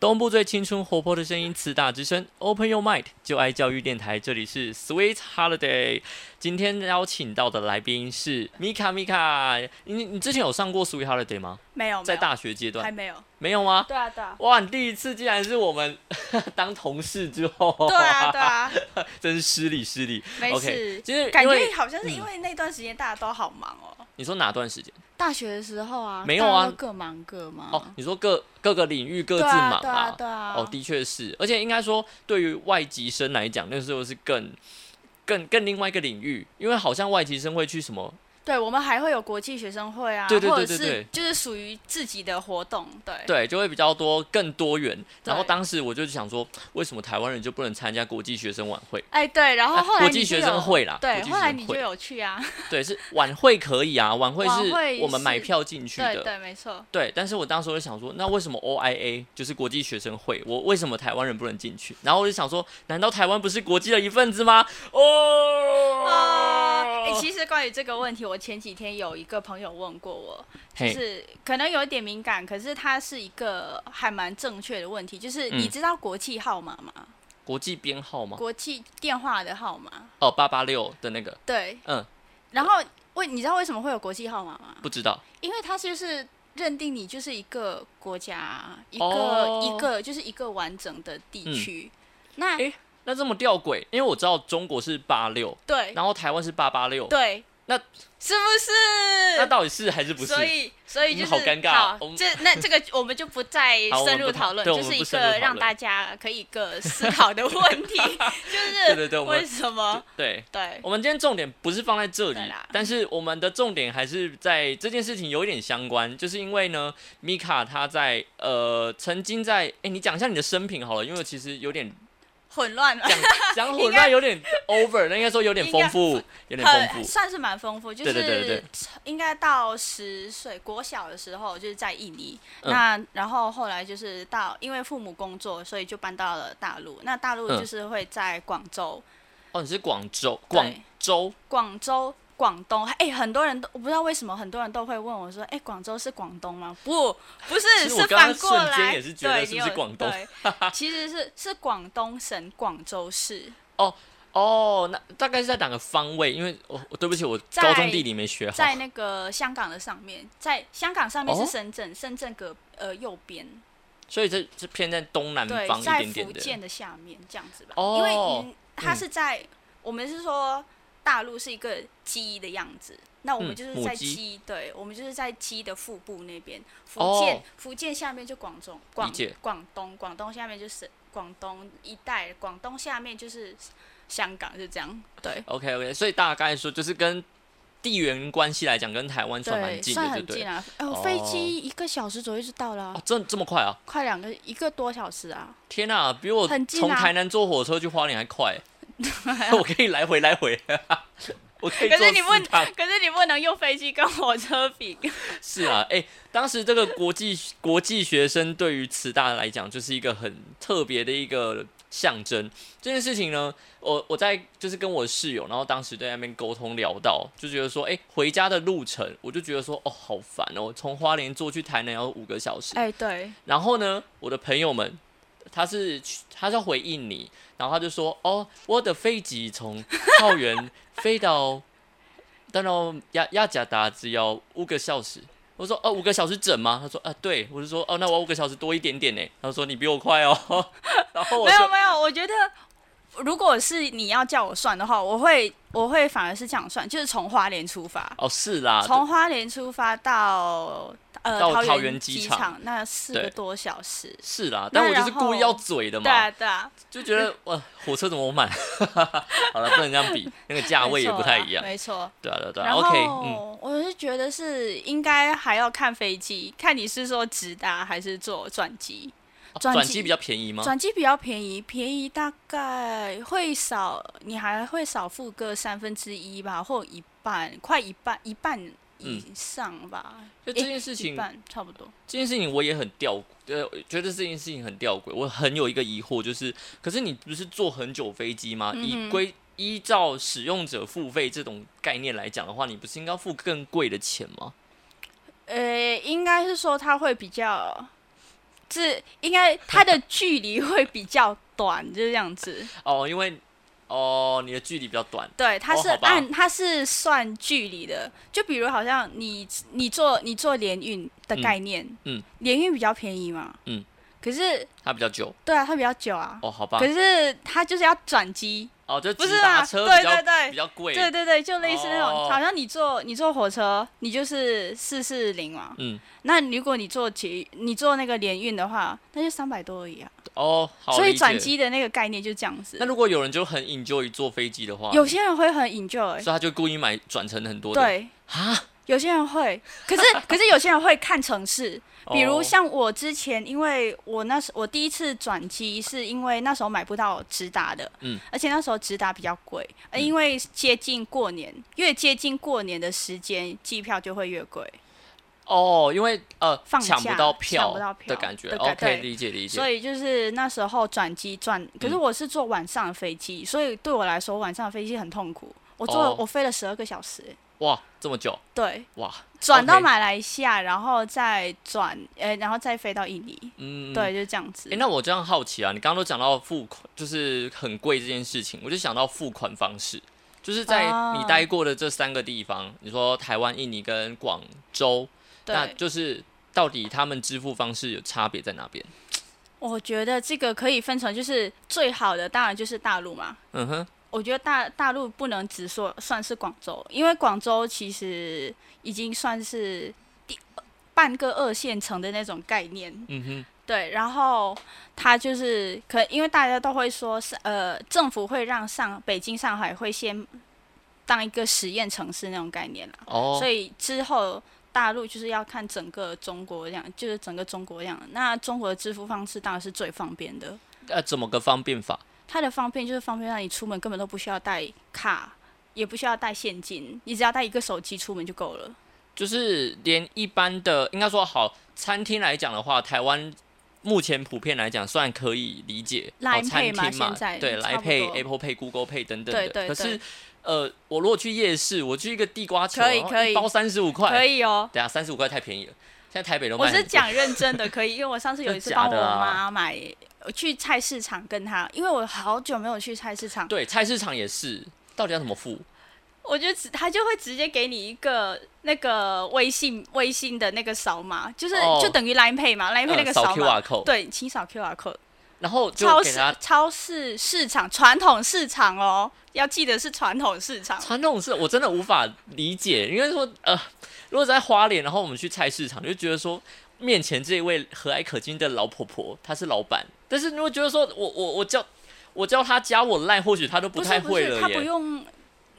东部最青春活泼的声音，慈大之声，Open Your Mind，就爱教育电台，这里是 Sweet Holiday。今天邀请到的来宾是米卡，米卡，你你之前有上过 Sweet Holiday 吗？没有，在大学阶段还没有，没有吗？对啊，对啊，哇，你第一次竟然是我们 当同事之后，对啊，对啊，真是失礼失礼。没事，其实感觉好像是因为那段时间大家都好忙哦。你说哪段时间？大学的时候啊，没有啊各忙各忙。哦，你说各各个领域各自忙对啊，对啊。哦，的确是，而且应该说，对于外籍生来讲，那时候是更、更、更另外一个领域，因为好像外籍生会去什么，对，我们还会有国际学生会啊，对对对或者是对对就是属于自己的活动，对。对，就会比较多、更多元。然后当时我就想说，为什么台湾人就不能参加国际学生晚会？哎，对，然后啊后来国际学生会啦对，后来你就有去啊，对，是晚会可以啊，晚会是会我们买票进去的。对对，没错。对，但是我当时我就想说，那为什么 OIA 就是国际学生会，我为什么台湾人不能进去？然后我就想说，难道台湾不是国际的一份子吗？哦，啊，哎、其实关于这个问题，我前几天有一个朋友问过我，就是可能有一点敏感，可是它是一个还蛮正确的问题，就是你嗯知道国际号码吗？国际编号吗？国际电话的号码，哦，八八六的那个，对，嗯，然后为你知道为什么会有国际号码吗？不知道。因为它就是认定你就是一个国家，一个、哦。一个就是一个完整的地嗯。区。那、诶那这么吊诡，因为我知道中国是八六，对。然后台湾是八八六，对，那是不是？那到底是还是不是？所以，所以就是嗯好尴尬好这那这个我们就不再 深入讨讨论，就是一个让大家可以一个思考的问题，就是对对对为什么？对。对我们今天重点不是放在这里啦，但是我们的重点还是在这件事情有一点相关，就是因为呢，米卡他在呃曾经在哎、你讲一下你的生平好了，因为其实有点混乱了，讲 讲混乱，有点 over，那应该说有点丰富，有点很丰富。算是蛮丰富，就对对对对是应该到十岁国小的时候就是在印尼，嗯那然后后来就是到因为父母工作，所以就搬到了大陆。那大陆嗯就是会在广州、哦，你是广州，对广州广州。广东，哎、很多人都我不知道为什么很多人都会问我说，哎、广州是广东吗？不，不是，是反过来。也是觉得对，是你是广东对，其实是是广东省广州市。哦哦，那大概是在哪个方位？因为我、我对不起，我在高中地理没学好。在那个香港的上面，在香港上面哦是深圳，深圳隔呃右边，所以这是偏在东南方，一在点点的。福建的下面这样子吧。哦因为嗯，它嗯是在、我们是说大陆是一个鸡的样子，那我们嗯就是在鸡鸡，对，我们就是在鸡的腹部那边。福哦建、福建下面就广州、广广东，广东下面就是广东一带，广东下面就是香港，是这样。对。OK OK，所以大概说就是跟地缘关系来讲，跟台湾算蛮，近的，对不对？算很近啊！呃，哦飞机一个小时左右就到了啊、哦，这这么快啊！快两个一个多小时啊！天哪、比我从台南坐火车去花莲还快，我可以来回来回，我可以可是你不。可是你不能用飞机跟火车比。是啊，哎、当时这个国际国际学生对于慈大来讲，就是一个很特别的一个象征。这件事情呢，我我在就是跟我室友，然后当时在那边沟通聊到，就觉得说，哎、回家的路程，我就觉得说，哦，好烦哦，从花莲坐去台南要五个小时。哎，对，然后呢，我的朋友们，他是他是回应你，然后他就说，哦，我的飞机从桃园 飞到当然亚亚加达只要五个小时。我说，哦，五个小时整吗？他说，啊，对。我就说，哦，那我五个小时多一点点呢。他说，你比我快哦。然后我，没有没有，我觉得如果是你要叫我算的话，我会我会反而是这样算，就是从花莲出发，哦，是啦，从花莲出发到呃到桃园园机场场，那四个多小时。是啦，但我就是故意要嘴的嘛对啊嘛，对啊，就觉得哇，火车怎么满？好了，不能这样比，那个价位也不太一样。没错。对啊，对啊，对啊。然 OK，嗯。后我是觉得是应该还要看飞机，看你是说直达还是坐转机。哦转机比较便宜吗？转机比较便宜，便宜大概会少，你还会少付个三分之一吧，或一半，快一半，一半以上吧。就这件事一情，半差不多。这件事情我也很吊，呃，觉得这件事情很吊诡。我很有一个疑惑，就是，可是你不是坐很久飞机吗？嗯以规依照使用者付费这种概念来讲的话，你不是应该付更贵的钱吗？呃，应该是说它会比较是应该它的距离会比较短，就是这样子。哦，因为哦你的距离比较短，对，它是按它是算距离的，就比如好像你你做你做联运的嗯。概念，嗯，联运比较便宜嘛，嗯，可是它比较久。对啊，它比较久啊，哦，好吧可，是它就是要转机，哦，就不是直达啊对对对比较贵。对对对，就类似那种，哦好像你坐你坐火车，你就是四四零嘛，嗯，那如果你坐捷你坐那个联运的话，那就三百多而已啊，哦，好。所以转。机的那个概念就这样子那。如果有人就很 enjoy 坐飞机的话，有些人会很 enjoy，所以他就故意买转乘很多的。对，啊，有些人会，可是 可是有些人会看城市，比如哦像我之前，因为我那时我第一次转机是因为那时候买不到直达的，嗯，而且那时候直达比较贵，呃嗯。因为接近过年，越接近过年的时间，机票就会越贵，哦，因为呃放抢不到票不到票的感觉的感，OK，对。理解理解。所以就是那时候转机转，可是嗯我是坐晚上的飞机，所以对我来说晚上的飞机很痛苦，我坐我飞了十二个小时，哇，这么久对，哇，转到 OK 马来西亚，然后再转，呃，然后再飞到印尼。嗯，对，就这样子。哎、那我这样好奇啊，你刚刚都讲到付款，就是很贵这件事情，我就想到付款方式，就是在哦你待过的这三个地方，你说台湾、印尼跟广州，那对，就是到底他们支付方式有差别在哪边？我觉得这个可以分成，就是最好的当然就是大陆嘛。嗯哼，我觉得大大陆不能只说算是广州，因为广州其实已经算是第半个二线城的那种概念。嗯哼，对，然后它就是可，因为大家都会说是呃，政府会让上北京、上海会先当一个实验城市那种概念啦。哦所，以之后大陆就是要看整个中国这样，就是整个中国这样。那中国的支付方式当然是最方便的，呃，怎么个方便法？它的方便就是方便让你出门根本都不需要带卡，也不需要带现金，你只要带一个手机出门就够了。就是连一般的，应该说好餐厅来讲的话，台湾目前普遍来讲算可以理解餐 Pay 嘛厅嘛现在，对，来配 Apple Pay、Google Pay 等等的。对对可是呃，我如果去夜市，我去一个地瓜球，可以可以包三十五块，可以哦。等下三十五块太便宜了，现在台北都卖我。是讲认真的，可以，因为我上次有一次帮我妈买，我去菜市场跟他，因为我好久没有去菜市场，对菜市场也是，到底要怎么付？我就直他就会直接给你一个那个微信微信的那个扫码，就是、哦就等于 Line Pay 嘛，Line Pay 那个嗯扫扫码，QR code，对，请扫 QR code。然后超市超市市场传统市场哦，要记得是传统市场。传统是我真的无法理解，因为说呃，如果在花莲，然后我们去菜市场，就觉得说面前这一位和蔼可亲的老婆婆，她是老板，但是如果觉得说我我我叫我叫他加我赖，或许他都太不是不是，他不会了耶。用。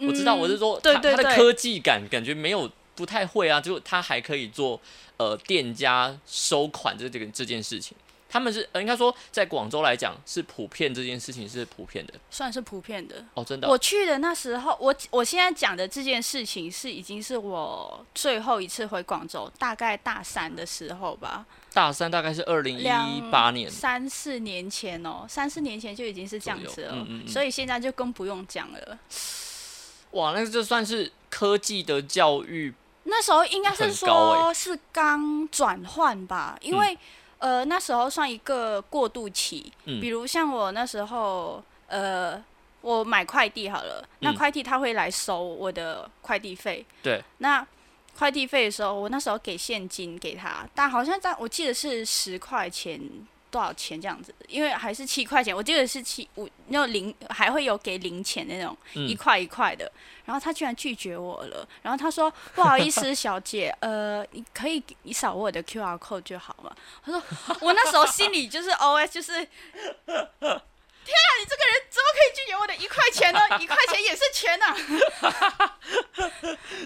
我知道，我是嗯说，对对对她她的科技感感觉没有不太会啊，就他还可以做呃店家收款这这个这件事情。他们是呃，应该说在广州来讲是普遍这件事情是普遍的算是普遍的。哦，真的我去的那时候，我我现在讲的这件事情是已经是我最后一次回广州，大概大三的时候吧，大三大概是二零一两八年，三四年前哦，三四年前就已经是这样子了，嗯嗯嗯。所以现在就更不用讲了。哇，那这算是科技的教育，那时候应该是说是刚转换吧，因为、呃那时候算一个过渡期，嗯。比如像我那时候呃我买快递好了，那嗯。快递他会来收我的快递费，对，那快递费的时候，我那时候给现金给他，但好像在我记得是十块钱。多少钱这样子？因为还是七块钱，我记得是七五，那种零还会有给零钱那种，一嗯，块一块的，然后他居然拒绝我了。然后他说：“不好意思，小姐，呃，你可以你扫我的 QR code 就好嘛。”他说：“我那时候心里就是 OS 就是，天啊，你这个人怎么可以拒绝我的一块钱呢？一块钱也是钱呐、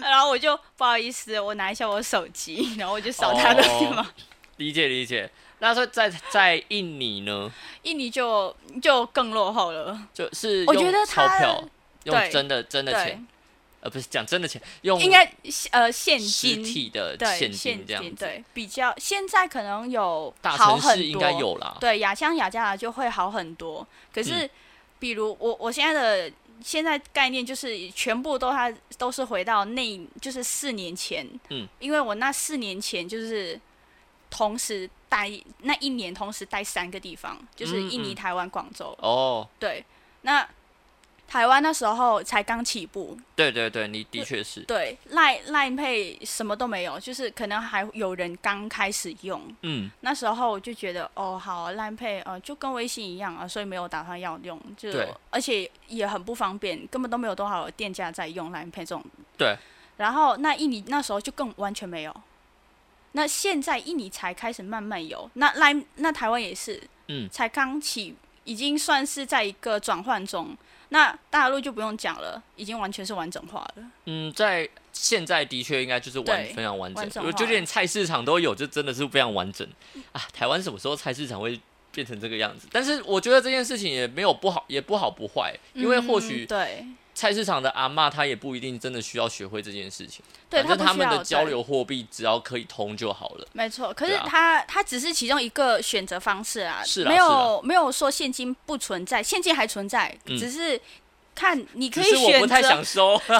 然后我就不好意思，我拿一下我手机，然后我就扫他的哦嘛。理解理解。那说在在印尼呢，印尼就就更落后了，就是我觉得钞票，用真的真的钱，，呃，不是讲真的钱，用应该呃现实金体的对现金这样子。对，比较现在可能有好很多，城市应该有啦。对雅香雅加达就会好很多。可嗯是，比如我我现在的现在概念就是全部都它都是回到那就是四年前，嗯，因为我那四年前就是同时待那一年同时待三个地方，就是嗯印尼、嗯台湾、广州。哦，对，那台湾那时候才刚起步，对对对，你的确是，对赖赖配什么都没有，就是可能还有人刚开始用。嗯，那时候我就觉得，哦，好，烂配呃就跟微信一样啊，所以没有打算要用，就对而且也很不方便，根本都没有多少店家在用烂配这种。对。然后那印尼那时候就更完全没有，那现在印尼才开始慢慢有，那赖那台湾也是，嗯才刚起，已经算是在一个转换中。那大陆就不用讲了，已经完全是完整化了。嗯，在现在的确应该就是完非常完整完，整我化觉得连菜市场都有，就真的是非常完整啊。台湾什么时候菜市场会变成这个样子？但是我觉得这件事情也没有不好，也不好不坏，因为或许嗯对菜市场的阿嬷她也不一定真的需要学会这件事情，对，反正他们的交流货币只要可以通就好了。没错，可是他啊它它只是其中一个选择方式啊，没是啦是啦有没有说现金不存在，现金还存在，嗯只是看你可以选择。不太想收，对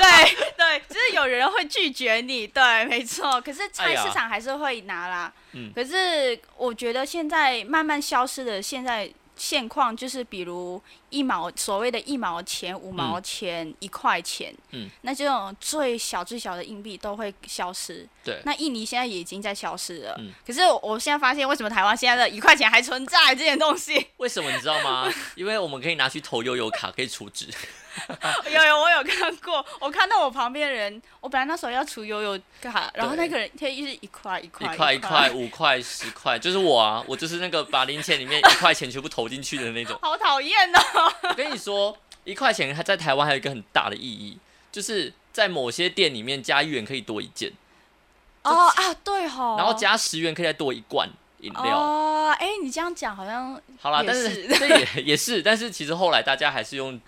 对，只是有人会拒绝你，对，没错。可是哎菜市场还是会拿啦。嗯可是我觉得现在慢慢消失的现在现况，就是比如一毛所谓的一毛钱、五毛钱、一块钱，嗯，那这种最小最小的硬币都会消失。对那印尼现在也已经在消失了。嗯可是我现在发现，为什么台湾现在的一块钱还存在这件东西？为什么你知道吗？因为我们可以拿去投悠游卡，可以储值。有有，我有看过，我看到我旁边人，我本来那时候要出悠悠卡，然后那个人他一是一块一块一块块一块、五块、十块，就是我啊，我就是那个把零钱里面一块钱全部投进去的那种。好讨厌哦。我跟你说，一块钱还在台湾还有一个很大的意义，就是在某些店里面加一元可以多一件，哦啊，对吼。然后加十元可以再多一罐饮料。哦，哎，你这样讲好像好啦，但是是这也也是，但是其实后来大家还是用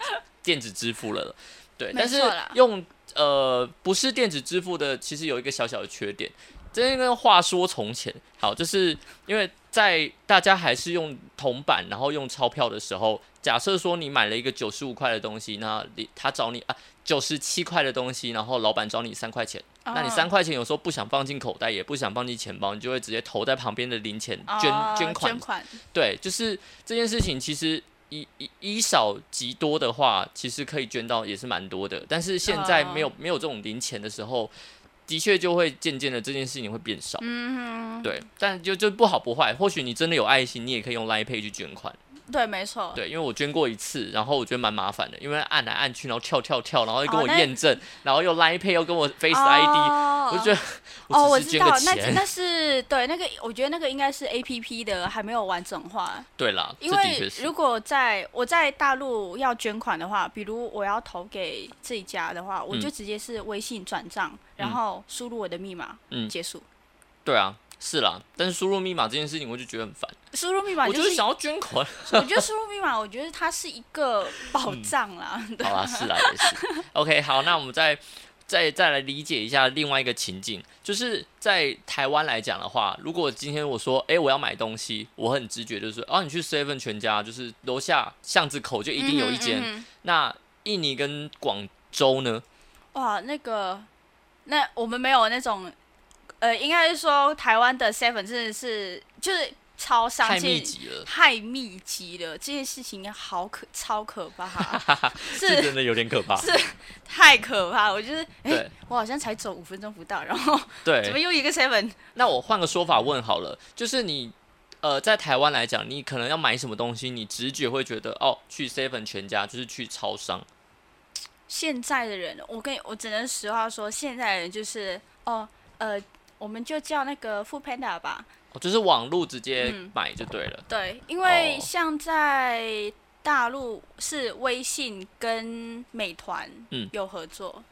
电子支付了，对，没但是用呃不是电子支付的，其实有一个小小的缺点。这个话说从前，好，就是因为在大家还是用铜板，然后用钞票的时候，假设说你买了一个九十五块的东西，那你他找你啊九十七块的东西，然后老板找你三块钱，那你三哦块钱有时候不想放进口袋，也不想放进钱包，你就会直接投在旁边的零钱捐、哦捐款捐款，对，就是这件事情，其实以以以少及多的话，其实可以捐到也是蛮多的。但是现在没有、没有这种零钱的时候，的确就会渐渐的这件事情会变少。嗯，对，但就就不好不坏，或许你真的有爱心，你也可以用 Line Pay 去捐款。对，没错。对，因为我捐过一次，然后我觉得蛮麻烦的，因为按来按去，然后跳跳跳，然后又跟我验证，然后又 Line Pay 又跟我 Face ID，、哦我就觉得哦，我我知道。那那是对那个，我觉得那个应该是 A P P 的，还没有完整化。对啦，因为如。果在我在大陆要捐款的话，比如我要投给这一家的话，我就嗯直接是微信转账，然嗯后输入我的密码，嗯结束。对啊，是啦，但是输入密码这件事情，我就觉得很烦。输入密码就，我就是是想要捐款。我觉得输入密码，我觉得它是一个宝藏啦。对好啦，是啦，也是。OK，好，那我们再再再来理解一下另外一个情境，就是在台湾来讲的话，如果今天我说，哎、我要买东西，我很直觉就是说，哦，你去 Seven 全家，就是楼下巷子口就一定有一间。嗯嗯那印尼跟广州呢？哇，那个，那我们没有那种，呃，应该是说台湾的 Seven 真的是就是超商太密集了，太密集了，这件事情好可超可怕，是是真的有点可怕。是太可怕。我就是，哎、对我好像才走五分钟不到，然后对怎么，又一个 Seven？那我换个说法问好了，就是你。呃，在台湾来讲，你可能要买什么东西，你直觉会觉得哦，去 Seven 全家就是去超商，现在的人，我跟你，我只能实话说，现在的人就是，哦，呃，我们就叫那个 Food Panda 吧。哦，就是网络直接嗯买就对了。对，因为哦像在大陆是微信跟美团嗯有合作，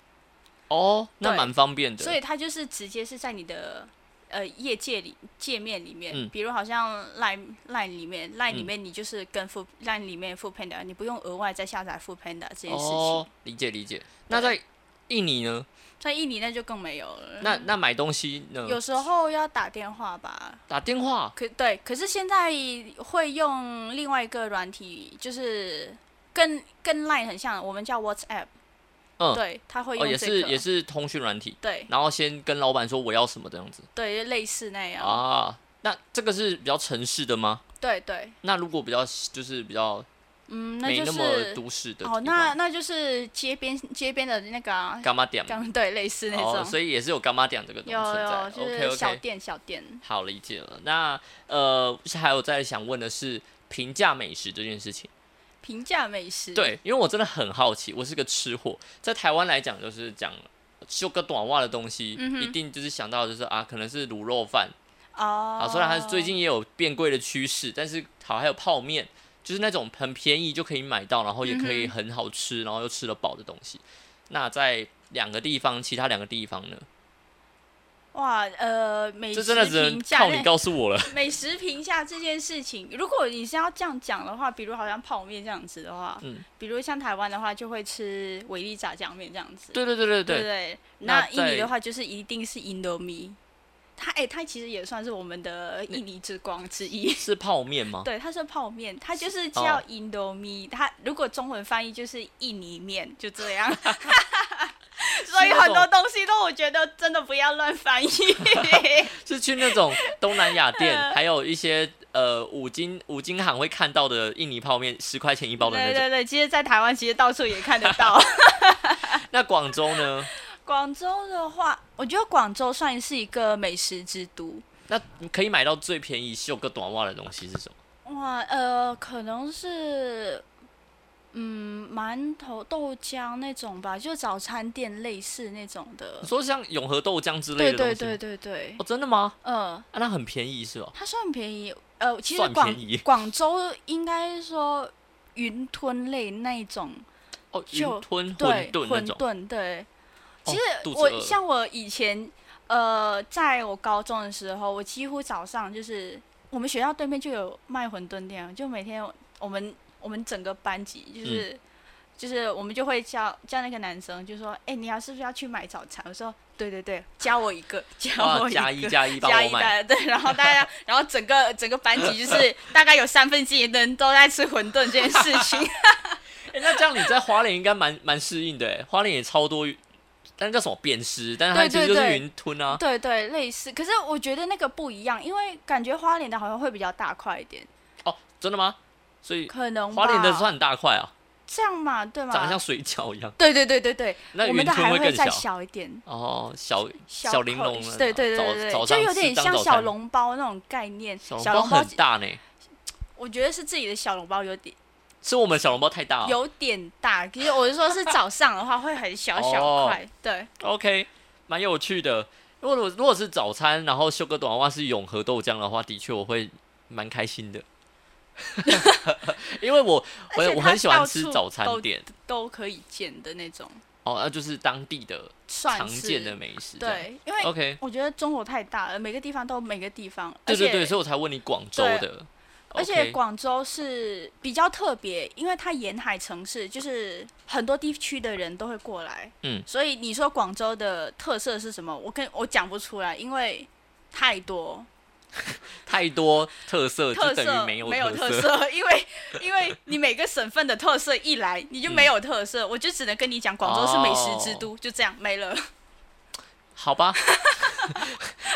哦，那蛮方便的。所以它就是直接是在你的呃业界里界面里面，嗯比如好像 Line Line 里面，Line 里嗯面你就是跟 Food Line 里面 Food Panda，你不用额外再下载 Food Panda 这件事情。哦，理解理解。那在印尼呢？在印尼那就更没有了。那那买东西呢？有时候要打电话吧，打电话可对，可是现在会用另外一个软体，就是跟跟 Line 很像，我们叫 WhatsApp。嗯对，他会哦，用这个，也是也是通讯软体，对然后先跟老板说我要什么这样子对，类似那样。啊。那这个是比较城市的吗？对对，那如果比较就是比较嗯，那就没那么是都市的哦，那那就是街边街边的那个啊，干妈点刚 对类似那种，哦，所以也是有干妈点这个东西在。有就 OK 是小店小店。好理解了。那呃，还有在想问的是平价美食这件事情。平价美食，对，因为我真的很好奇，我是个吃货，在台湾来讲，就是讲修个短袜的东西，嗯一定就是想到就是啊，可能是卤肉饭。哦，啊，虽然它最近也有变贵的趋势，但是好还有泡面，就是那种很便宜就可以买到，然后也可以嗯很好吃，然后又吃得饱的东西。那在两个地方，其他两个地方呢？哇，呃，美食这真的只能评价靠你告诉我了。美食评价这件事情，如果你是要这样讲的话，比如好像泡面这样子的话，嗯，比如像台湾的话，就会吃维力炸酱面这样子，对对对对对？那那印尼的话，就是一定是印度米，它哎、它其实也算是我们的印尼之光之一。是泡面吗？对，它是泡面，它就是哦叫印度米，它如果中文翻译就是印尼面，就这样。所以很多东西都我觉得真的不要乱翻译。是去那种东南亚店，嗯还有一些呃五金五金行会看到的印尼泡面，十块钱一包的那种。对对对，其实，在台湾其实到处也看得到。那广州呢？广州的话，我觉得广州算是一个美食之都。那你可以买到最便宜绣个短袜的东西是什么？哇，呃，可能是，嗯，馒头、豆浆那种吧，就早餐店类似那种的你。说像永和豆浆之类的东西吗对对对对，哦，真的吗？嗯、啊，那很便宜是吧？它算便宜。呃，其实算广广州应该说云吞类那一种，哦，就云吞对，馄饨那种。饨，对。哦其实我像我以前，呃，在我高中的时候，我几乎早上就是我们学校对面就有卖馄饨店，就每天我们我们整个班级嗯就是、就是我们就会叫叫那个男生，就说，哎、你要是不是要去买早餐？我说，对对对，加我一个，加我加一个。加一 帮加一。单对，然后大家，然后整个整个班级就是大概有三分之一的人都在吃馄饨这件事情。哎、那这样你在花莲应该蛮蛮适应的哎，花莲也超多，但叫什么扁食，但是它对其实就是云吞啊。对对，类似。可是我觉得那个不一样，因为感觉花莲的好像会比较大块一点，哦，真的吗？所以可能花莲的吧算很大块啊，这样嘛，对吗？长得像水饺一样。对对对对对，那云我们的还会更小小一点，哦，小小玲珑了对对对对对，就有点像小笼包那种概念。小笼包小笼包很大呢，我觉得是自己的小笼包有点是我们小笼包太大了。有点大，其实我是说是早上的话会很小哦小块，对。OK，蛮有趣的。如果如果是早餐，然后修个短袜是永和豆浆的话，的确我会蛮开心的，因为我我我很喜欢吃早餐店都可以见的那种，哦，那就是当地的常见的美食。对，因为，OK，我觉得中国太大了，每个地方都有每个地方，对对对，所以我才问你广州的。而且广州是比较特别，因为它沿海城市，就是很多地区的人都会过来。嗯所以你说广州的特色是什么？我跟我讲不出来，因为太多 太多特色，特就等于色没有有特色，因为因为你每个省份的特色一来，你就没有特色，我就只能跟你讲广州是美食之哦都，就这样没了。好吧，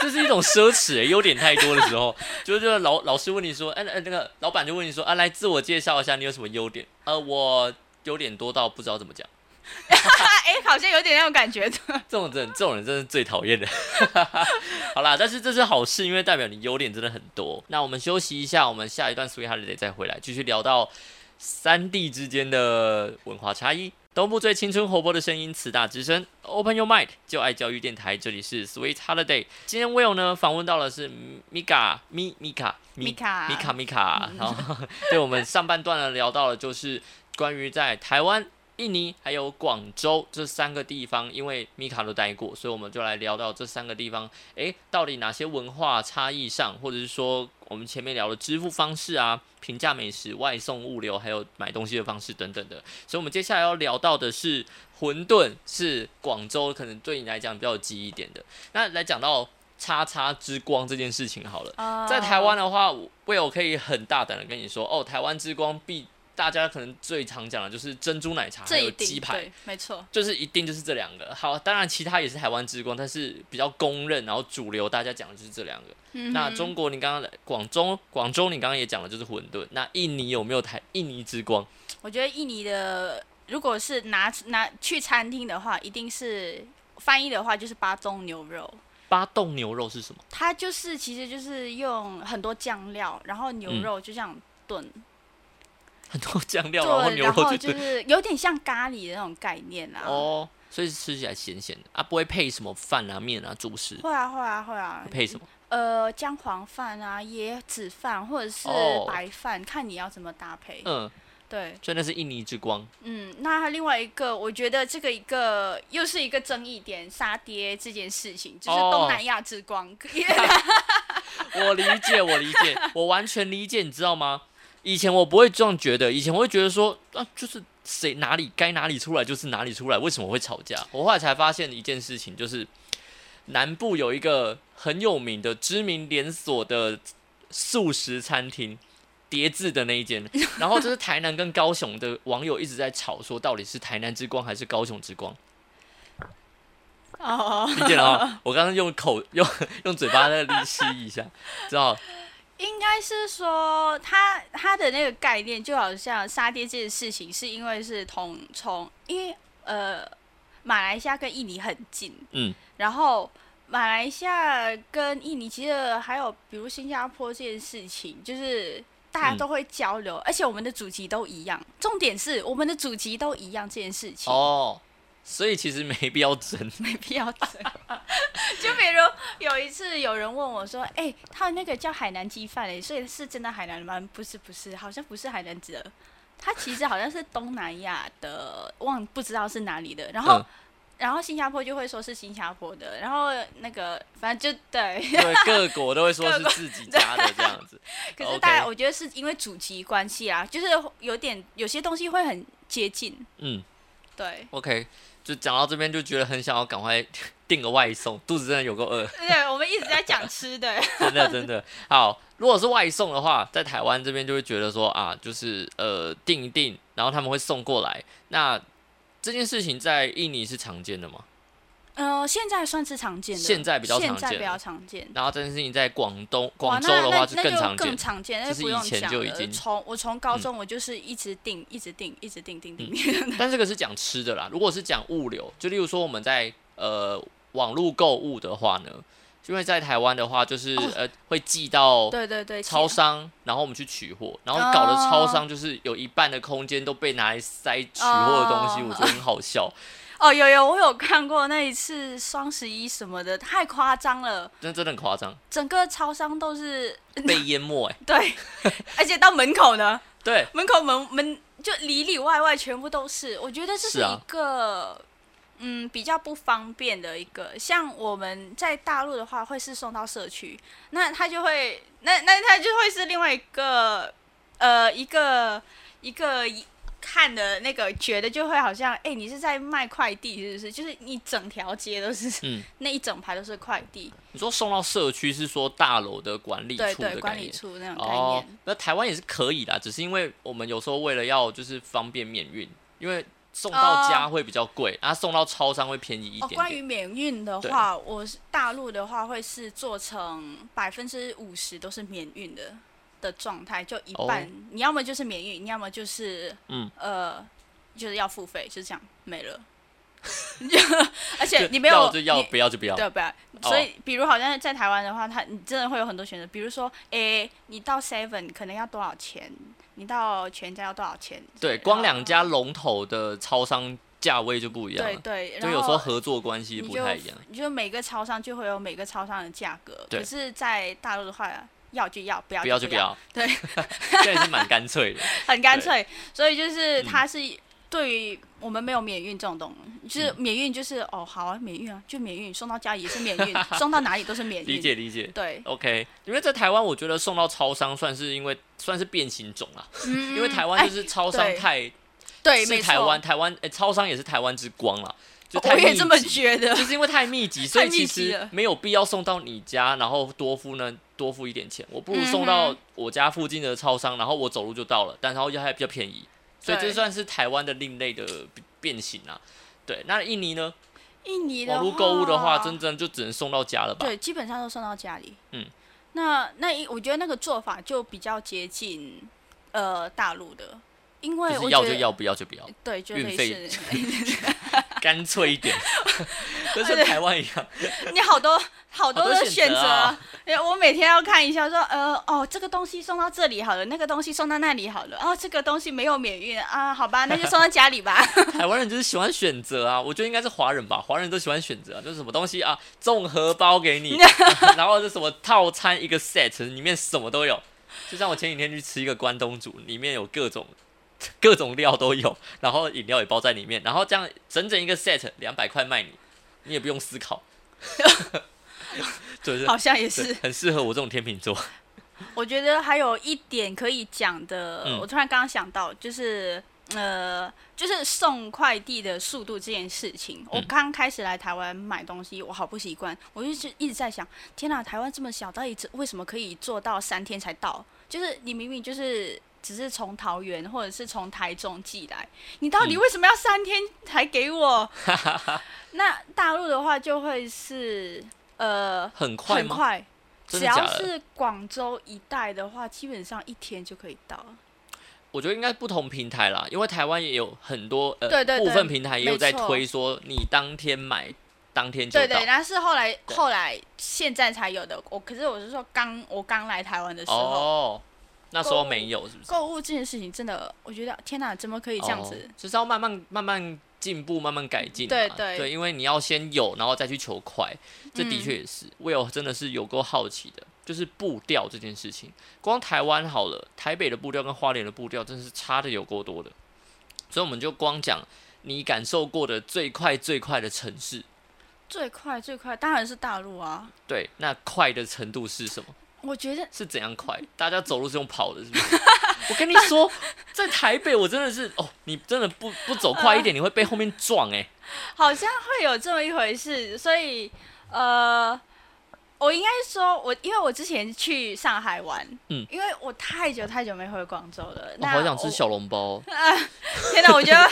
这是一种奢侈、欸，优点太多的时候，就是就是老老师问你说，哎、哎、那个老板就问你说，啊，来自我介绍一下，你有什么优点？呃，我优点多到不知道怎么讲，哎、好像有点那种感觉的。这种人这种人真是最讨厌的。好啦，但是这是好事，因为代表你优点真的很多。那我们休息一下，我们下一段 Sweet Holiday 再回来，继续聊到三地之间的文化差异。东部最青春活泼的声音，慈大之声，Open Your Mind，就爱教育电台，这里是 Sweet Holiday。今天 Will 呢访问到的是 Mika 米米卡米卡米卡米卡，然后 对我们上半段呢聊到了就是关于在台湾。印尼还有广州这三个地方，因为米卡都待过，所以我们就来聊到这三个地方，诶，到底哪些文化差异上，或者是说我们前面聊的支付方式啊、平价美食、外送物流，还有买东西的方式等等的。所以，我们接下来要聊到的是馄饨，是广州可能对你来讲比较有记忆点的。那来讲到叉叉之光这件事情好了。在台湾的话，我我可以很大胆的跟你说，哦，台湾之光必大家可能最常讲的就是珍珠奶茶还有鸡排，没错。就是一定就是这两个。好，当然其他也是台湾之光，但是比较公认，然后主流大家讲的就是这两个。嗯那中国你刚刚广州广州你刚刚也讲了就是馄饨，那印尼有没有台印尼之光？我觉得印尼的，如果是拿拿去餐厅的话，一定是翻译的话就是巴东牛肉。巴冻牛肉是什么？它就是其实就是用很多酱料，然后牛嗯肉就这样炖，很多酱料，然后牛肉就就是有点像咖喱的那种概念啊。哦，所以吃起来咸咸的啊，不会配什么饭啊、面啊、主食，会啊会啊会啊。配什么？呃，姜黄饭啊、椰子饭或者是哦白饭，看你要怎么搭配。嗯，对，所以那是印尼之光。嗯，那另外一个，我觉得这个一个又是一个争议点，沙爹这件事情，就是哦东南亚之光。我理解，我理解，我完全理解，你知道吗？以前我不会这样觉得，以前我会觉得说啊，就是谁哪里该哪里出来就是哪里出来，为什么会吵架？我后来才发现一件事情，就是南部有一个很有名的知名连锁的素食餐厅。叠字的那一间，然后就是台南跟高雄的网友一直在吵，说到底是台南之光还是高雄之光？哦，理解了啊！我刚刚用口用 用嘴巴在力示意一下，知道？应该是说他他的那个概念，就好像杀爹这件事情，是因为是同从因为呃马来西亚跟印尼很近，嗯，然后马来西亚跟印尼其实还有比如新加坡这件事情，就是大家嗯。都会交流，而且我们的祖籍都一样。重点是我们的祖籍都一样这件事情，哦，所以其实没必要争。没必要争。就比如有一次有人问我说：“哎、他那个叫海南鸡饭哎，所以是真的海南吗？”不是，不是，好像不是海南的，他其实好像是东南亚的，忘不知道是哪里的。然后，嗯然后新加坡就会说是新加坡的，然后那个反正就对。对，各国都会说是 自己家的这样子。可是大家我觉得是因为祖籍关系啊，就是有点有些东西会很接近，嗯对。，OK，就讲到这边就觉得很想要赶快 订个外送，肚子真的有够饿，对，我们一直在讲吃的，真的真的。好，如果是外送的话，在台湾这边就会觉得说啊，就是呃订一订，然后他们会送过来。那这件事情在印尼是常见的吗？呃，现在算是常见的，现在比较常见现在比较常见。然后这件事情在广东广州的话是更更常见。常见，就是以前就已经嗯从我从高中我就是一直订，一直订，一直订订订。但这个是讲吃的啦。如果是讲物流，就例如说我们在呃网络购物的话呢，因为在台湾的话，就是、哦呃会寄到对对对，超商，然后我们去取货，然后搞得超商就是有一半的空间都被拿来塞取货的东西，哦我觉得很好笑，哦有有我有看过那一次双十一什么的，太夸张了，真的真的很夸张，整个超商都是被淹没哎、对，而且到门口呢，对，门口门门就里里外外全部都是，我觉得这是一个。嗯，比较不方便的一个，像我们在大陆的话，会是送到社区，那他就会，那那他就会是另外一个，呃，一个一个看的那个，觉得就会好像，哎、你是在卖快递，是不是？就是你整条街都是，嗯，那一整排都是快递，你说送到社区是说大楼的管理处的概管理。处那种概哦念。，那台湾也是可以啦，只是因为我们有时候为了要就是方便免运，因为送到家会比较贵，然后送到超商会便宜一点。关于免运的话，我是大陆的话会是做成百分之五十都是免运的的状态，就一半，哦你要么就是免运，你要么就是嗯呃，就是要付费，就是这样没了。而且你没有要就要，不要就不要。对不要？所以，比如好像在台湾的话，他你真的会有很多选择。比如说，诶，你到 Seven 可能要多少钱？你到全家要多少钱？对，光两家龙头的超商价位就不一样了，对对，就有时候合作关系不太一样。你就每个超商就会有每个超商的价格，对可是，在大陆的话，要就要，不要就不要就不，要，对，这也是蛮干脆的。很干脆。所以就是嗯它是对于我们没有免运这种东西，就是嗯免运就是哦好啊，免运啊，就免运，送到家里也是免运，送到哪里都是免运。理解理解。对，OK，因为在台湾，我觉得送到超商算是因为算是变形种啊，嗯因为台湾就是超商对太对，是台湾，台湾诶、超商也是台湾之光啦。就太密我也这么集觉得。就是因为太密集，所以其实没有必要送到你家，然后多付呢多付一点钱，我不如送到嗯我家附近的超商，然后我走路就到了，但然后又还比较便宜，所以这算是台湾的另类的变变形啊。对，那印尼呢？印尼的网络购物的话，话真正就只能送到家了吧？对，基本上都送到家里。嗯，那那一我觉得那个做法就比较接近呃大陆的，因为要就要，不要就不要，对，就运费。干脆一点，就像台湾一样。你好多好多多的选选择啊择啊，因为我每天要看一下说，呃，哦，这个东西送到这里好了，那个东西送到那里好了，哦，这个东西没有免运啊，好吧，那就送到家里吧。台湾人就是喜欢选择啊，我觉得应该是华人吧，华人都喜欢选择、啊，就是什么东西啊，综合包给你，然后是什么套餐一个 set，里面什么都有。就像我前几天去吃一个关东煮，里面有各种各种料都有，然后饮料也包在里面，然后这样整整一个 set 两百块卖你，你也不用思考，就是好像也是。很适合我这种天秤座。我觉得还有一点可以讲的，嗯我突然刚刚想到，就是呃，就是送快递的速度这件事情。我嗯刚开始来台湾买东西，我好不习惯，我就是一直在想，天哪，台湾这么小，到底为什么可以做到三天才到？就是你明明就是。只是从桃园或者是从台中寄来，你到底嗯为什么要三天才给我？那大陆的话就会是呃很快吗？很快，只要？是广州一带的话，基本上一天就可以到。我觉得应该不同平台啦，因为台湾也有很多呃部分平台也有在推说你当天买当天就到。对对，那是后来后来现在才有的。我可是我是说刚我刚来台湾的时候，哦，那时候没有是不是？购物这件事情真的，我觉得天哪，怎么可以这样子？哦就是要慢慢慢慢进步，慢慢改进嘛。对对对，因为你要先有，然后再去求快，这的嗯确也是。我有真的是有够好奇的，就是步调这件事情。光台湾好了，台北的步调跟花莲的步调真的是差的有够多的。所以我们就光讲你感受过的最快最快的城市，最快最快当然是大陆啊！对，那快的程度是什么？我觉得是怎样快？大家走路是用跑的，是不是？我跟你说，在台北我真的是哦，你真的不不走快一点，你会被后面撞哎、好像会有这么一回事，所以呃，我应该说我，因为我之前去上海玩，嗯。因为我太久太久没回广州了，我好想吃小笼包。天哪，我觉得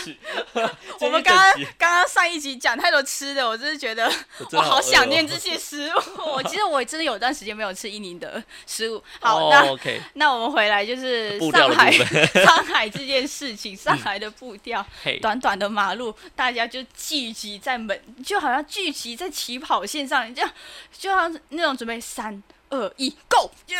我 我们刚刚刚刚上一集讲太多吃的，我真是觉得我好想念这些食物。我其实我真的有段时间没有吃印尼的食物。好，哦、那 OK，那我们回来就是上海，上海这件事情，上海的步调，嘿，短短的马路，大家就聚集在门，就好像聚集在起跑线上，这样就好像那种准备三二一 go，就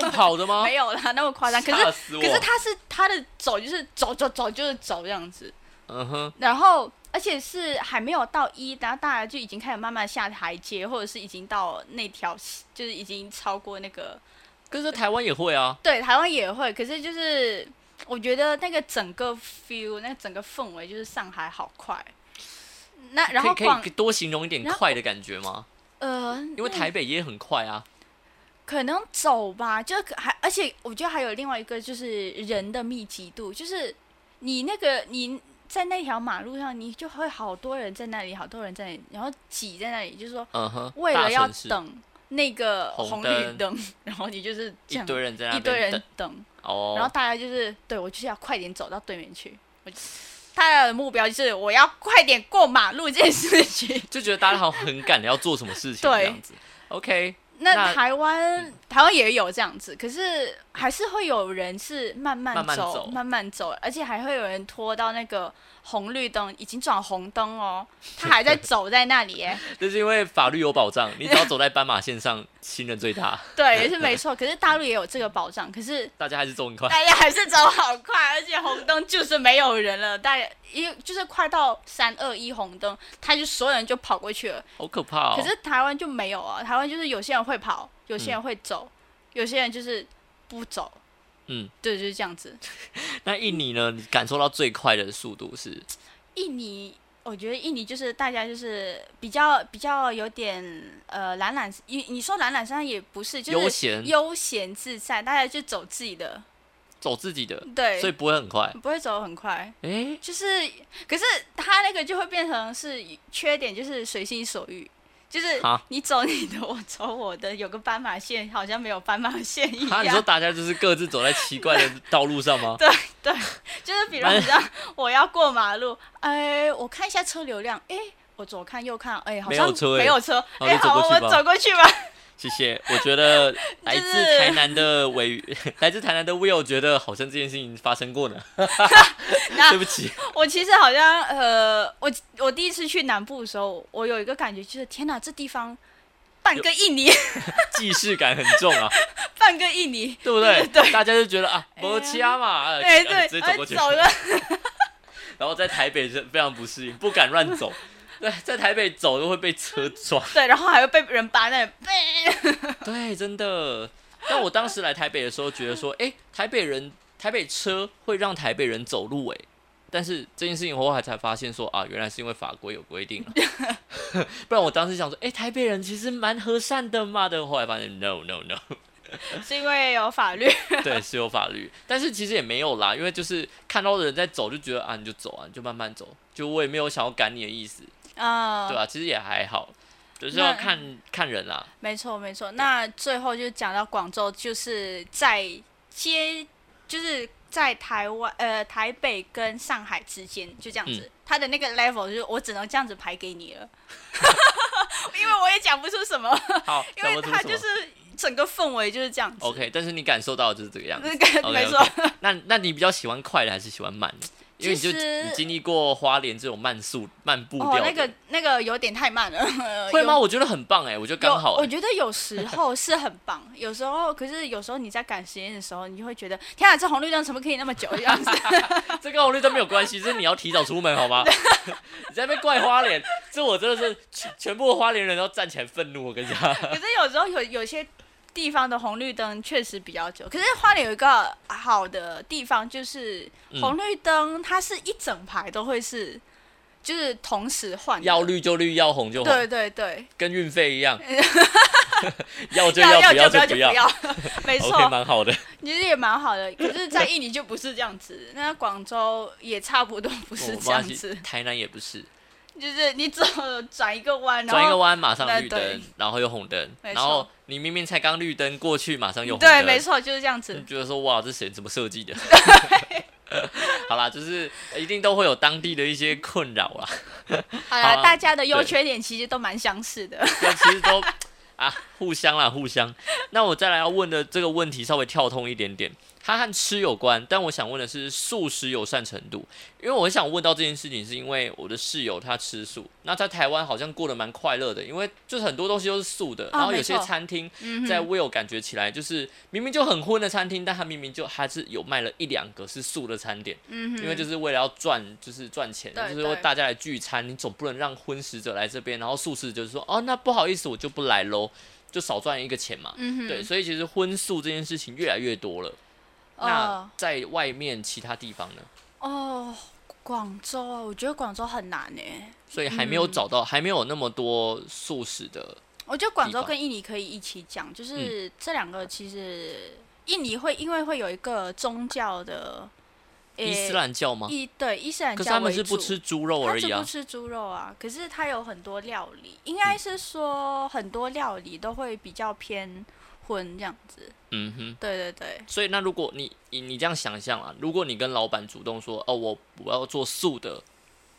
用跑的吗？没有啦，那么夸张。可是可是他是他的走就是走走走就是走这样子。嗯哼，然后而且是还没有到一，然后大家就已经开始慢慢下台阶，或者是已经到那条，就是已经超过那个。可是台湾也会啊，对，台湾也会，可是就是我觉得那个整个 feel，那个整个氛围就是上海好快。那然后可以多形容一点快的感觉吗？呃，因为台北也很快啊。可能走吧，就还而且我觉得还有另外一个就是人的密集度，就是你那个你在那条马路上，你就会好多人在那里，好多人在那里，然后挤在那里，就是说为了要等那个红红绿灯灯，然后你就是这一样堆人在那一堆人等等，哦，然后大家就是对我就是要快点走到对面去，我大家的目标就是我要快点过马路这件事情。就觉得大家好像很赶的要做什么事情对这样子。OK，那那台湾台湾也有这样子，可是还是会有人是慢慢慢慢走，慢慢走，而且还会有人拖到那个红绿灯，已经转红灯哦，他还在走在那里耶。这是因为法律有保障，你只要走在斑马线上，行人最大，对，也是没错。可是大陆也有这个保障，可是大家还是走很快。大家还是走好快，而且红灯就是没有人了，大家因为就是快到三二一红灯，他就所有人就跑过去了。好可怕哦！可是台湾就没有啊，台湾就是有些人会跑，有些人会走，有些人就是不走。嗯，对，就是这样子。那印尼呢？你感受到最快的速度是？印尼，我觉得印尼就是大家就是比较比较有点呃懒懒，你你说懒懒散散也不是，就是悠闲悠闲自在，大家就走自己的走自己的，对，所以不会很快。不会走很快。诶，就是，可是他那个就会变成是缺点，就是随心所欲，就是你走你的，我走我的，有个斑马线，好像没有斑马线一啊，你说。大家就是各自走在奇怪的道路上吗？对对，就是比如说我要过马路，哎，我看一下车流量，哎，我左看右看，哎，好像没有车哎没有车，好我走过去吧。谢谢。我觉得 来自台南的委，来自台南的 Will 觉得好像这件事情发生过呢。那对不起，我其实好像呃，我我第一次去南部的时候，我有一个感觉，就是天哪，这地方半个印尼，既视感很重啊，半个印尼，对不对？对大家就觉得啊，摩掐嘛，呃哎，呃对，哎直接走过去。走了，然后在台北是非常不适应，不敢乱走。对，在台北走都会被车撞。对，然后还会被人扒那里，对，真的。但我当时来台北的时候，觉得说，哎、台北人、台北车会让台北人走路、哎。但是这件事情后来才发现说啊，原来是因为法规有规定啊 不然我当时想说，哎、台北人其实蛮和善的嘛的。后来发现，no no no，是因为有法律。对，是有法律，但是其实也没有啦，因为就是看到的人在走，就觉得啊，你就走啊，你就慢慢走，就我也没有想要赶你的意思，啊，对啊、其实也还好，就是要看看人啦。没错没错。那最后就讲到广州，就是在接，就是在台湾呃台北跟上海之间，就这样子。嗯它的那个 level 就是我只能这样子排给你了，因为我也讲不出什么，好，因为讲不出什么它就是整个氛围就是这样子。OK，但是你感受到的就是这个样子。没错。那那你比较喜欢快的还是喜欢慢的？因为你就你经历过花莲这种慢速慢步哦，调的，那个那个有点太慢了。会吗？我觉得很棒哎，我觉得刚好有，我欸。觉得有时候 是很棒，有时候可是有时候你在赶时间的时候，你就会觉得天啊，这红绿灯怎么可以那么久这样子？这跟红绿灯没有关系，这是你要提早出门好吗？你在那边怪花莲，这我真的是全全部的花莲人都站起来愤怒。我跟你讲，可是有时候有有些地方的红绿灯确实比较久，可是花莲有一个好的地方就是嗯。红绿灯，它是一整排都会是就是同时换的，要绿就绿，要红就红，对对对，跟运费一样，要就要不要就不不要，没错，蛮好的。其实也蛮好的。可是，在印尼就不是这样子，那广州也差不多不是这样子，台南也不是，就是你走转一个弯，转一个弯马上绿灯，然后又红灯，然后你明明才刚绿灯过去，马上又红灯，对，没错，就是这样子你。觉得说哇，这谁怎么设计的？好啦，就是一定都会有当地的一些困扰啦。好啦，大家的优缺点其实都蛮相似的。对其实都 啊，互相啦，互相。那我再来要问的这个问题稍微跳通一点点，它和吃有关，但我想问的是素食友善程度。因为我很想问到这件事情，是因为我的室友他吃素，那在台湾好像过得蛮快乐的，因为就是很多东西都是素的，然后有些餐厅嗯在哼，Will 感觉起来就是明明就很荤的餐厅，但他明明就还是有卖了一两个是素的餐点。嗯，因为就是为了要赚，就是赚钱，就是说大家来聚餐，你总不能让荤食者来这边，然后素食者就说哦，那不好意思，我就不来喽，就少赚一个钱嘛。嗯哼，对，所以其实荤素这件事情越来越多了。那哦在外面其他地方呢？哦，广州啊，我觉得广州很难呢。所以还没有嗯找到，还没有那么多素食的。我觉得广州跟印尼可以一起讲，嗯就是这两个其实印尼会因为会有一个宗教的，伊斯兰教吗？伊对伊斯兰可是他们。是不吃猪肉而已啊不。吃猪肉啊，可是它有很多料理，应该是说很多料理都会比较偏荤这样子。嗯哼。对对对，所以那如果你你你这样想象啊，如果你跟老板主动说哦，我我要做素的，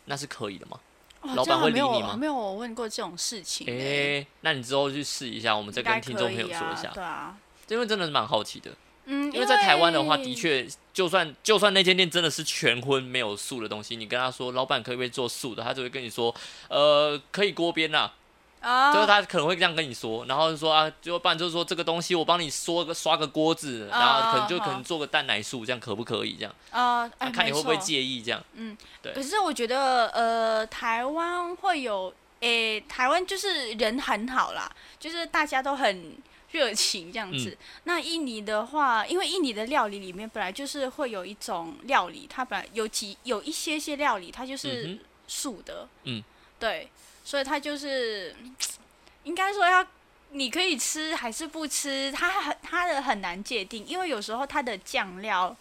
那是可以的吗？哦老板会理你吗没有我问过这种事情诶、欸，那你之后去试一下，我们再跟听众朋友说一下，对啊，因为真的是蛮好奇的。嗯，因为在台湾的话，的确，就算就算那间店真的是全荤没有素的东西，你跟他说老板可不可以做素的，他就会跟你说，呃，可以锅边呐、啊，就是他可能会这样跟你说，然后就说啊，就不然就是说这个东西我帮你刷个刷个锅子，然后可能就啊可能做个蛋奶素，这样可不可以？这样，啊，看你会不会介意这样。嗯。对。可是我觉得，呃，台湾会有，诶、台湾就是人很好啦，就是大家都很热情这样子。嗯。那印尼的话，因为印尼的料理里面本来就是会有一种料理，它本来有几有一些些料理，它就嗯是素的，嗯，对，所以它就是 应该说要。你可以吃还是不吃？它很它的很难界定，因为有时候它的酱料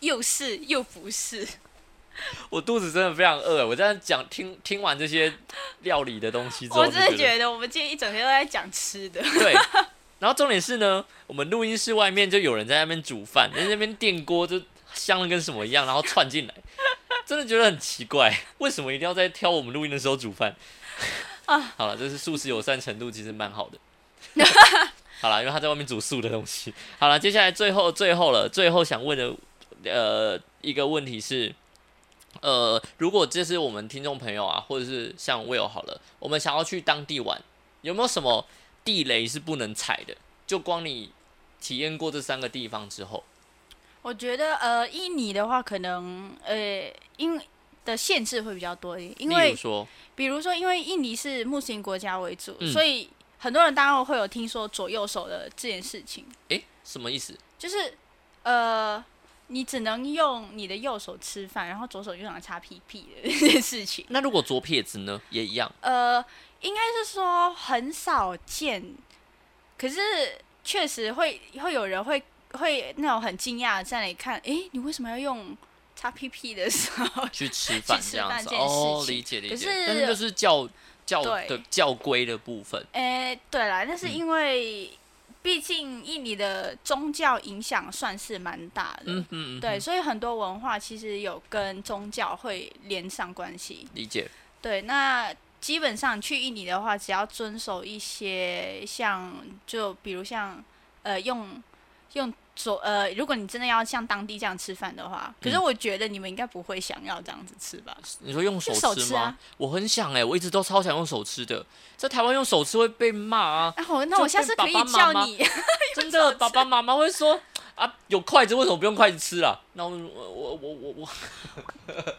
又是又不是。我肚子真的非常饿，我在讲听听完这些料理的东西之后，我真的觉得我们今天一整天都在讲吃的。对。然后重点是呢，我们录音室外面就有人在那边煮饭，在那边电锅就香的跟什么一样，然后窜进来，真的觉得很奇怪，为什么一定要在挑我们录音的时候煮饭？啊，好了，这是素食友善程度其实蛮好的。好了，因为他在外面煮素的东西。好了，接下来最后最后了，最后想问的呃一个问题是，呃，如果这是我们听众朋友啊，或者是像 Will 好了，我们想要去当地玩，有没有什么地雷是不能踩的？就光你体验过这三个地方之后，我觉得呃，印尼的话，可能呃，因的限制会比较多一点，因例为比如说，因为印尼是穆斯林国家为主，嗯所以很多人当然会有听说左右手的这件事情，诶，什么意思？就是呃，你只能用你的右手吃饭，然后左手用来擦屁屁的 这件事情。那如果左撇子呢，也一样？呃，应该是说很少见，可是确实会会有人会会那种很惊讶的在那里看，诶，你为什么要用擦屁屁的时候？去吃饭这样子哦，理解理解。可是但是就是教教的教规的部分，诶，对啦，那是嗯因为毕竟印尼的宗教影响算是蛮大的，嗯嗯嗯，对，嗯，所以很多文化其实有跟宗教会连上关系。理解。对，那基本上去印尼的话，只要遵守一些像，就比如像呃用用左呃，如果你真的要像当地这样吃饭的话，可是嗯我觉得你们应该不会想要这样子吃吧？你说用手手吃吗？我很想哎、我一直都超想用手吃的，在台湾用手吃会被骂啊，然后那就我下次可以跟 爸爸妈妈叫你，真的，爸爸妈妈会说啊，有筷子为什么不用筷子吃啊？那我我我我我我，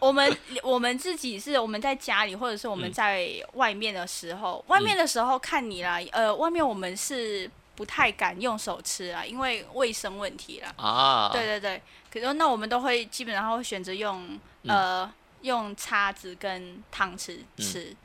我 们我们自己是我们在家里，或者是我们嗯在外面的时候，外面的时候看你啦，呃，外面我们是不太敢用手吃啊，因为卫生问题啦。啊，对对对，可是那我们都会基本上会选择用、嗯。呃用叉子跟汤匙吃。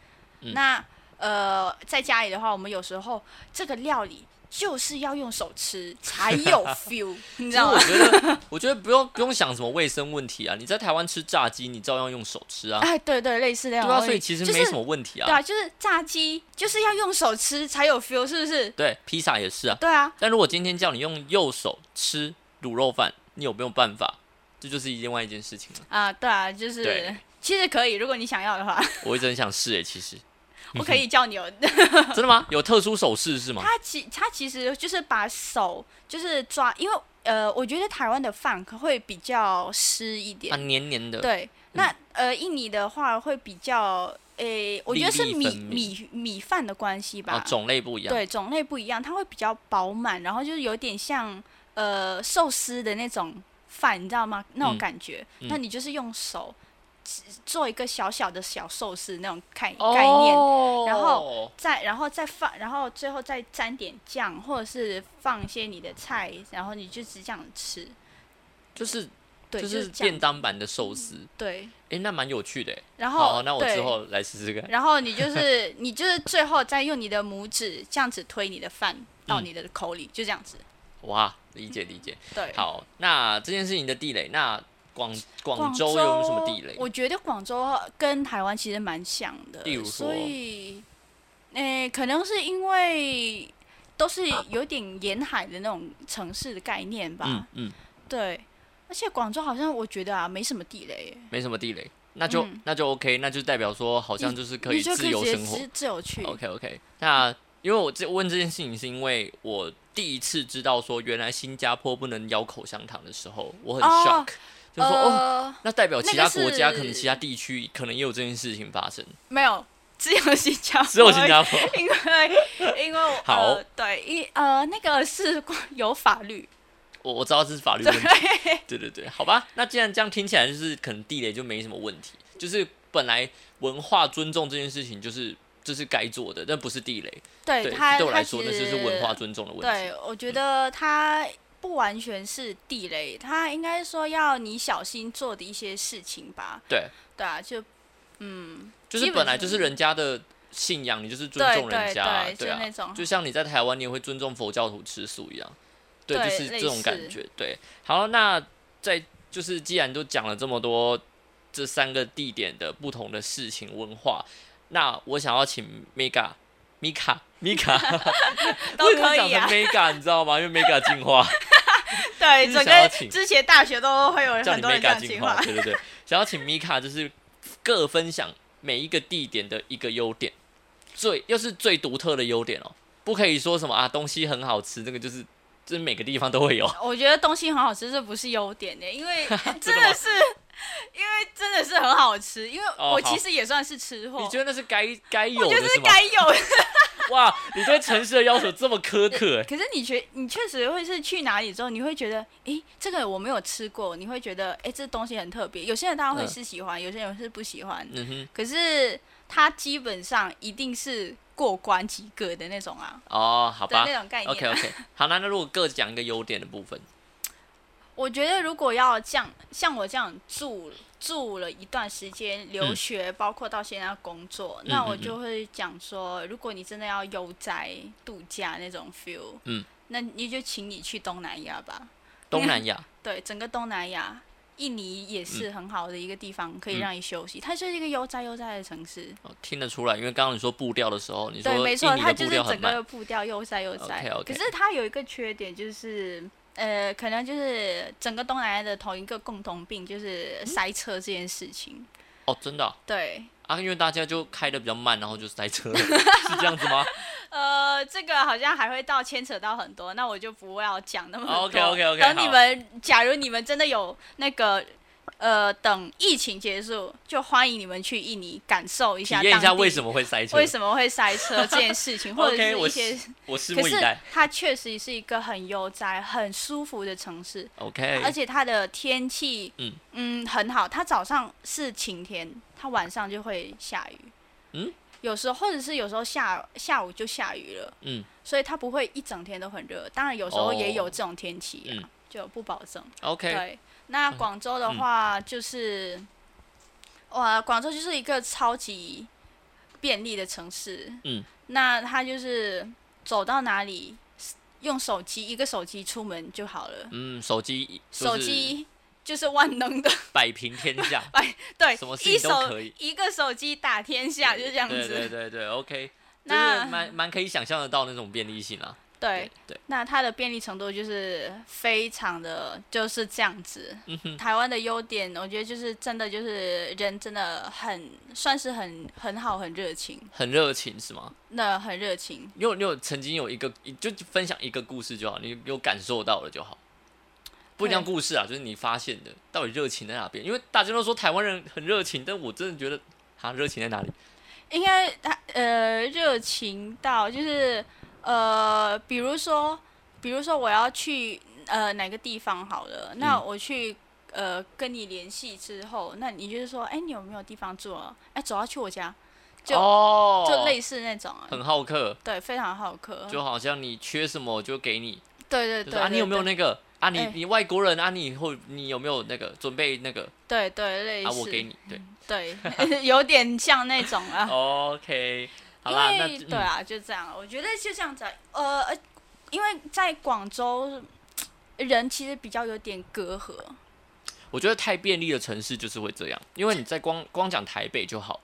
嗯。那呃在家里的话，我们有时候这个料理就是要用手吃才有 feel，你知道吗？我觉得，我觉得不用不用想什么卫生问题啊。你在台湾吃炸鸡，你照样用手吃啊，哎，对对，类似那对啊，所以其实没什么问题啊。对啊，就是炸鸡就是要用手吃才有 feel，是不是？对，披萨也是啊。对啊，但如果今天叫你用右手吃卤肉饭，你有没有办法？这就是另外一件事情了。啊，对啊，就是其实可以，如果你想要的话，我一直很想试诶，其实 我可以叫你有。真的吗？有特殊手势是吗？他其他其实就是把手就是抓，因为呃，我觉得台湾的饭可会比较湿一啊，点，黏黏的。对。那呃，印尼的话会比较，诶、我觉得是米米米饭的关系吧，啊，种类不一样。对，种类不一样，它会比较饱满，然后就是有点像呃寿司的那种饭，你知道吗？那种嗯感觉。嗯那你就是用手做一个小小的小寿司那种概哦概念，然后再然后再放，然后最后再沾点酱，或者是放一些你的菜，然后你就只这样吃。就是对，就是便当版的寿司，对，诶，那蛮有趣的。然，后对那我之后来试试看。然后你就是 你就是最后再用你的拇指这样子推你的饭到嗯你的口里，就这样子。哇，理解理解。对，好，那这件事情的地雷，那广广广州有没有什么地雷？我觉得广州跟台湾其实蛮像的，例如说所以，诶、可能是因为都是有点沿海的那种城市的概念吧。嗯嗯，对，而且广州好像我觉得啊，没什么地雷，没什么地雷，那就、嗯那就 OK，那就代表说好像就是可以自由生活。自自由去。OK OK，那因为我这问这件事情，是因为我第一次知道说原来新加坡不能咬口香糖的时候，我很哦 shock，、就说哦，呃，那代表其他国家是可能其他地区可能也有这件事情发生，没有，只有新加坡，只有新加坡。因为因为我好。呃、对，一呃那个是有法律，我我知道这是法律问题，对对对，好吧，那既然这样听起来就是可能地雷就没什么问题，就是本来文化尊重这件事情就是这是该做的，但不是地雷。对，对他对我来说那就是文化尊重的问题。对，我觉得它不完全是地雷，他应该说要你小心做的一些事情吧。对，对啊，就嗯，就是本来就是人家的信仰，你就是尊重人对家啊，对，对啊，就那种就像你在台湾，你也会尊重佛教徒吃素一样，对，对就是这种感觉。对，好，那在就是既然都讲了这么多这三个地点的不同的事情文化，那我想要请 Mega、米卡、米卡都可以啊。Mega 你知道吗？因为 Mega 进化，对，整个之前大学都会有很多人这 Mega 样进化。对对对，想要请米卡就是各分享每一个地点的一个优点，最又是最独特的优点哦，不可以说什么啊东西很好吃，这个就是就是每个地方都会有。我觉得东西很好吃，这不是优点的，因为真 真的是，因为真的是很好吃。因为我其实也算是吃货，你觉得那是该该有我觉得是？该有的。哇，你对城市的要求这么苛刻，可是你觉你确实会是去哪里之后，你会觉得，诶，这个我没有吃过，你会觉得，诶，这东西很特别。有些人当然会嗯是喜欢，有些人是不喜欢。嗯哼，可是它基本上一定是过关及格的那种啊，哦，好吧。的那种概念。啊、，OK OK，好，那那如果各讲一个优点的部分，我觉得如果要这样，像我这样住住了一段时间，留嗯学，包括到现在工作，嗯那我嗯。就会讲说，如果你真的要悠哉度假那种 feel，嗯，那你就请你去东南亚吧。东南亚，对，整个东南亚，印尼也是很好的一个地方，可以嗯让你休息。它就是一个悠哉悠哉的城市。哦听得出来，因为刚刚你说步调的时候，你说对，没错，它就是整个步调悠哉悠哉。可是它有一个缺点，就是呃，可能就是整个东南亚的同一个共同病，就是塞车这件事情。哦，真的啊对，啊，因为大家就开的比较慢，然后就塞车了，是这样子吗呃，这个好像还会到牵扯到很多，那我就不要讲那么多。OK，OK，OK，等你们，假如你们真的有那个。呃，等疫情结束，就欢迎你们去印尼感受一体下，验一下为什么么会塞车？为什么会塞车这件事情，或者 OK，我是一些我拭可是目以待。它确实是一个很悠哉、很舒服的城市，OK，而且它的天气，嗯嗯很好。它早上是晴天，它晚上就会下雨。嗯，有时候或者是有时候下下午就下雨了，嗯所以它不会一整天都很热。当然有时候也有哦这种天气啊，嗯就不保证。OK，对，那广州的话就是，哇，广州就是一个超级便利的城市。嗯，那它就是走到哪里，用手机一个手机出门就好了，嗯，手机手机就是万能的，摆平天下，摆对什么，事一手情都可以一个手机打天下，就是这样子。对对对，OK，那蛮蛮可以想象得到那种便利性啊。对，对，那它的便利程度就是非常的就是这样子。台湾的优点，我觉得就是真的就是人真的很算是很很好，很热情，很热情是吗？那很热情。你有你有曾经有一个就分享一个故事就好，你有感受到了就好。不一样故事啊，就是你发现的，到底热情在哪边？因为大家都说台湾人很热情，但我真的觉得，哈，热情在哪里？应该他呃热情到就是呃，比如说比如说我要去呃哪个地方好了，那嗯我去呃跟你联系之后，那你就是说，哎、你有没有地方住啊？哎、走要去我家，就哦，就类似那种。啊，很好客，对，非常好客，就好像你缺什么我就给你，对对对就是啊，你有没有那个啊？你哎你外国人啊？你以后你有没有那个准备那个对对类似，啊？我给你，对对，有点像那种啊。OK，好因啦，那为对啊，就这样，我觉得就这样子啊。呃，呃因为在广州，人其实比较有点隔阂。我觉得太便利的城市就是会这样，因为你在光光讲台北就好了，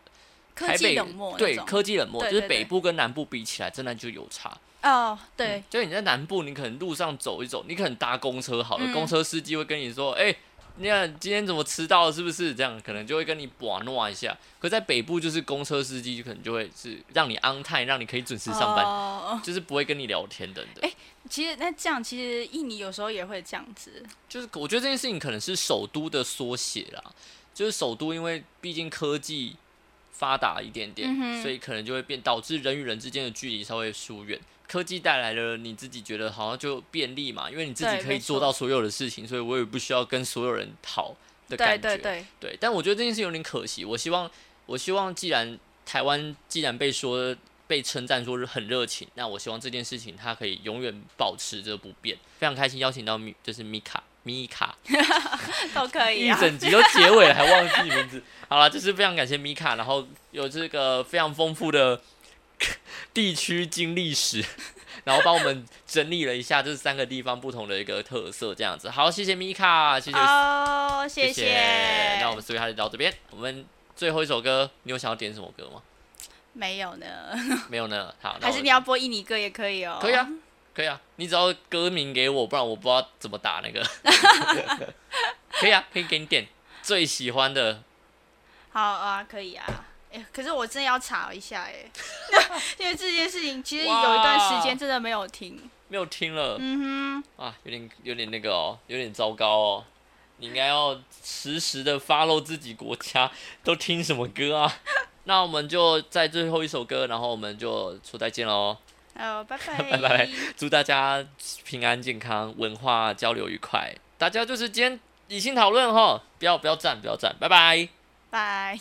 科台北技冷漠那对科技冷漠，就是北部跟南部比起来，真的就有差。哦，对，就是你在南部，你可能路上走一走，你可能搭公车好了，嗯公车司机会跟你说，哎、你看今天怎么迟到了，是不是？这样可能就会跟你把诺一下。可在北部，就是公车司机就可能就会是让你 on time，让你可以准时上班，哦就是不会跟你聊天等等。哎其实那这样，其实印尼有时候也会这样子。就是我觉得这件事情可能是首都的缩写啦，就是首都因为毕竟科技发达一点点，嗯哼所以可能就会变导致人与人之间的距离稍微疏远。科技带来了你自己觉得好像就便利嘛，因为你自己可以做到所有的事情，所以我也不需要跟所有人讨的对感觉。对对，对但我觉得这件事有点可惜。我希望，我希望既然台湾既然被说被称赞说是很热情，那我希望这件事情它可以永远保持着不变。非常开心邀请到米就是米卡 米卡，都可以一啊。整集都结尾了还忘记名字。好了，就是非常感谢米卡，然后有这个非常丰富的 地区经历史，然后帮我们整理了一下这三个地方不同的一个特色，这样子。好，谢谢米卡，谢谢，好，谢谢。那我们所以还是到这边，我们最后一首歌，你有想要点什么歌吗？没有呢，没有呢。好，还是你要播印尼歌也可以哦。可以啊，可以啊，你只要歌名给我，不然我不知道怎么打那个。可以啊，可以给你点最喜欢的。好啊，可以啊。哎，可是我真的要查一下哎，因为这件事情其实有一段时间真的没有听，没有听了。嗯哼，啊，有点有点那个哦，有点糟糕哦。你应该要实时的 follow 自己国家都听什么歌啊？那我们就在最后一首歌，然后我们就说再见喽。好，拜拜，拜拜，祝大家平安健康，文化交流愉快。大家就是今天理性讨论哈，不要不要站，不要站，拜拜，拜。